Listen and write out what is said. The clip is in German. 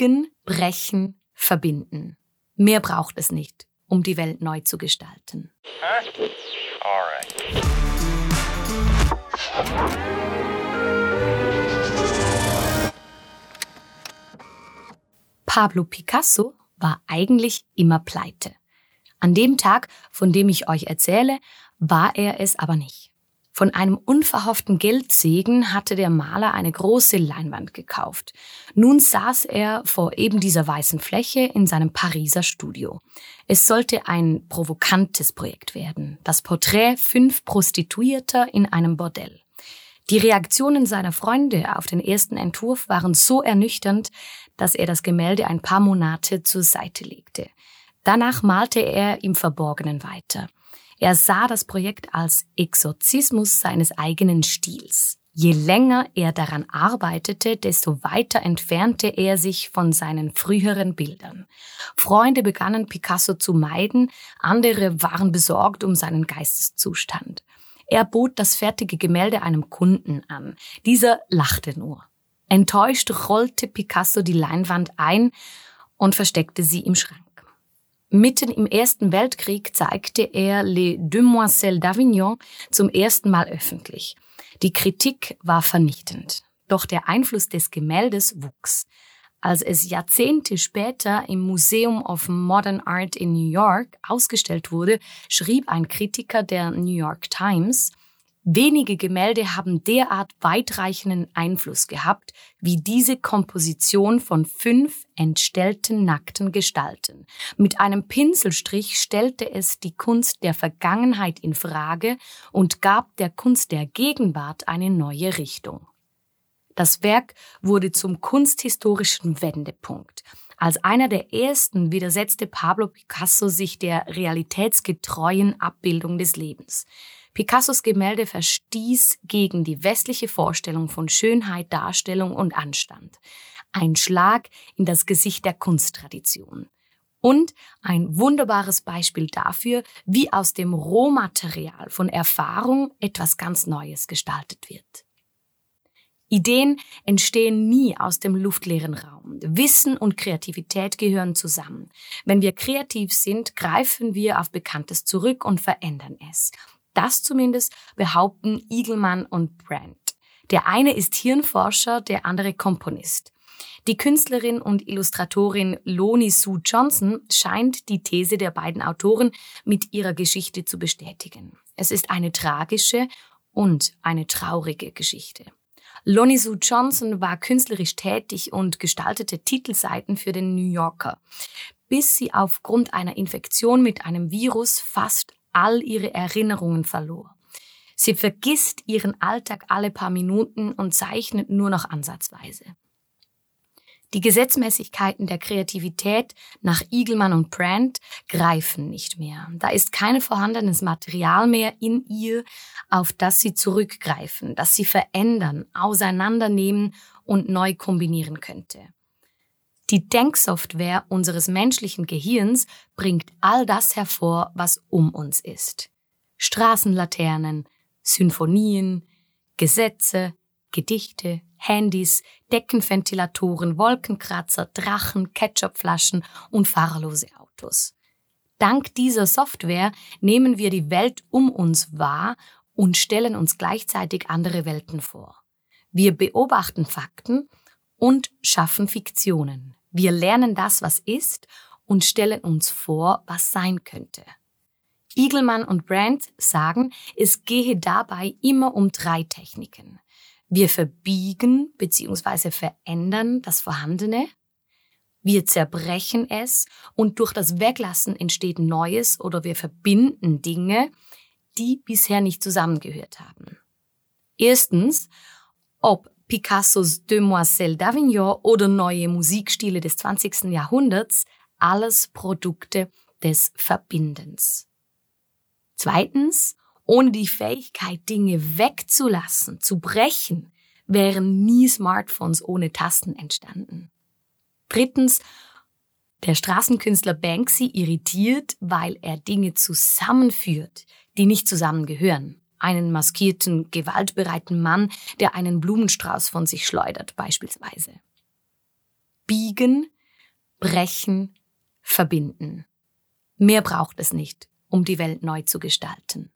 Biegen, brechen, verbinden. Mehr braucht es nicht, um die Welt neu zu gestalten. Pablo Picasso war eigentlich immer pleite. An dem Tag, von dem ich euch erzähle, war er es aber nicht. Von einem unverhofften Geldsegen hatte der Maler eine große Leinwand gekauft. Nun saß er vor eben dieser weißen Fläche in seinem Pariser Studio. Es sollte ein provokantes Projekt werden. Das Porträt fünf Prostituierter in einem Bordell. Die Reaktionen seiner Freunde auf den ersten Entwurf waren so ernüchternd, dass er das Gemälde ein paar Monate zur Seite legte. Danach malte er im Verborgenen weiter. Er sah das Projekt als Exorzismus seines eigenen Stils. Je länger er daran arbeitete, desto weiter entfernte er sich von seinen früheren Bildern. Freunde begannen Picasso zu meiden, andere waren besorgt um seinen Geisteszustand. Er bot das fertige Gemälde einem Kunden an. Dieser lachte nur. Enttäuscht rollte Picasso die Leinwand ein und versteckte sie im Schrank. Mitten im Ersten Weltkrieg zeigte er Les Demoiselles d'Avignon zum ersten Mal öffentlich. Die Kritik war vernichtend. Doch der Einfluss des Gemäldes wuchs. Als es Jahrzehnte später im Museum of Modern Art in New York ausgestellt wurde, schrieb ein Kritiker der New York Times, Wenige Gemälde haben derart weitreichenden Einfluss gehabt wie diese Komposition von fünf entstellten nackten Gestalten. Mit einem Pinselstrich stellte es die Kunst der Vergangenheit in Frage und gab der Kunst der Gegenwart eine neue Richtung. Das Werk wurde zum kunsthistorischen Wendepunkt. Als einer der ersten widersetzte Pablo Picasso sich der realitätsgetreuen Abbildung des Lebens. Picassos Gemälde verstieß gegen die westliche Vorstellung von Schönheit, Darstellung und Anstand. Ein Schlag in das Gesicht der Kunsttradition. Und ein wunderbares Beispiel dafür, wie aus dem Rohmaterial von Erfahrung etwas ganz Neues gestaltet wird. Ideen entstehen nie aus dem luftleeren Raum. Wissen und Kreativität gehören zusammen. Wenn wir kreativ sind, greifen wir auf Bekanntes zurück und verändern es. Das zumindest behaupten Eagleman und Brandt. Der eine ist Hirnforscher, der andere Komponist. Die Künstlerin und Illustratorin Loni Sue Johnson scheint die These der beiden Autoren mit ihrer Geschichte zu bestätigen. Es ist eine tragische und eine traurige Geschichte. Lonnie Sue Johnson war künstlerisch tätig und gestaltete Titelseiten für den New Yorker, bis sie aufgrund einer Infektion mit einem Virus fast all ihre Erinnerungen verlor. Sie vergisst ihren Alltag alle paar Minuten und zeichnet nur noch ansatzweise. Die Gesetzmäßigkeiten der Kreativität nach Eagleman und Brandt greifen nicht mehr. Da ist kein vorhandenes Material mehr in ihr, auf das sie zurückgreifen, das sie verändern, auseinandernehmen und neu kombinieren könnte. Die Denksoftware unseres menschlichen Gehirns bringt all das hervor, was um uns ist. Straßenlaternen, Symphonien, Gesetze, Gedichte, Handys, Deckenventilatoren, Wolkenkratzer, Drachen, Ketchupflaschen und fahrerlose Autos. Dank dieser Software nehmen wir die Welt um uns wahr und stellen uns gleichzeitig andere Welten vor. Wir beobachten Fakten und schaffen Fiktionen. Wir lernen das, was ist und stellen uns vor, was sein könnte. Eagleman und Brandt sagen, es gehe dabei immer um drei Techniken. Wir verbiegen bzw. verändern das Vorhandene. Wir zerbrechen es und durch das Weglassen entsteht Neues oder wir verbinden Dinge, die bisher nicht zusammengehört haben. Erstens, ob Picassos Demoiselle d'Avignon oder neue Musikstile des 20. Jahrhunderts, alles Produkte des Verbindens. Zweitens, ohne die Fähigkeit, Dinge wegzulassen, zu brechen, wären nie Smartphones ohne Tasten entstanden. Drittens, der Straßenkünstler Banksy irritiert, weil er Dinge zusammenführt, die nicht zusammengehören einen maskierten, gewaltbereiten Mann, der einen Blumenstrauß von sich schleudert beispielsweise. Biegen brechen, verbinden. Mehr braucht es nicht, um die Welt neu zu gestalten.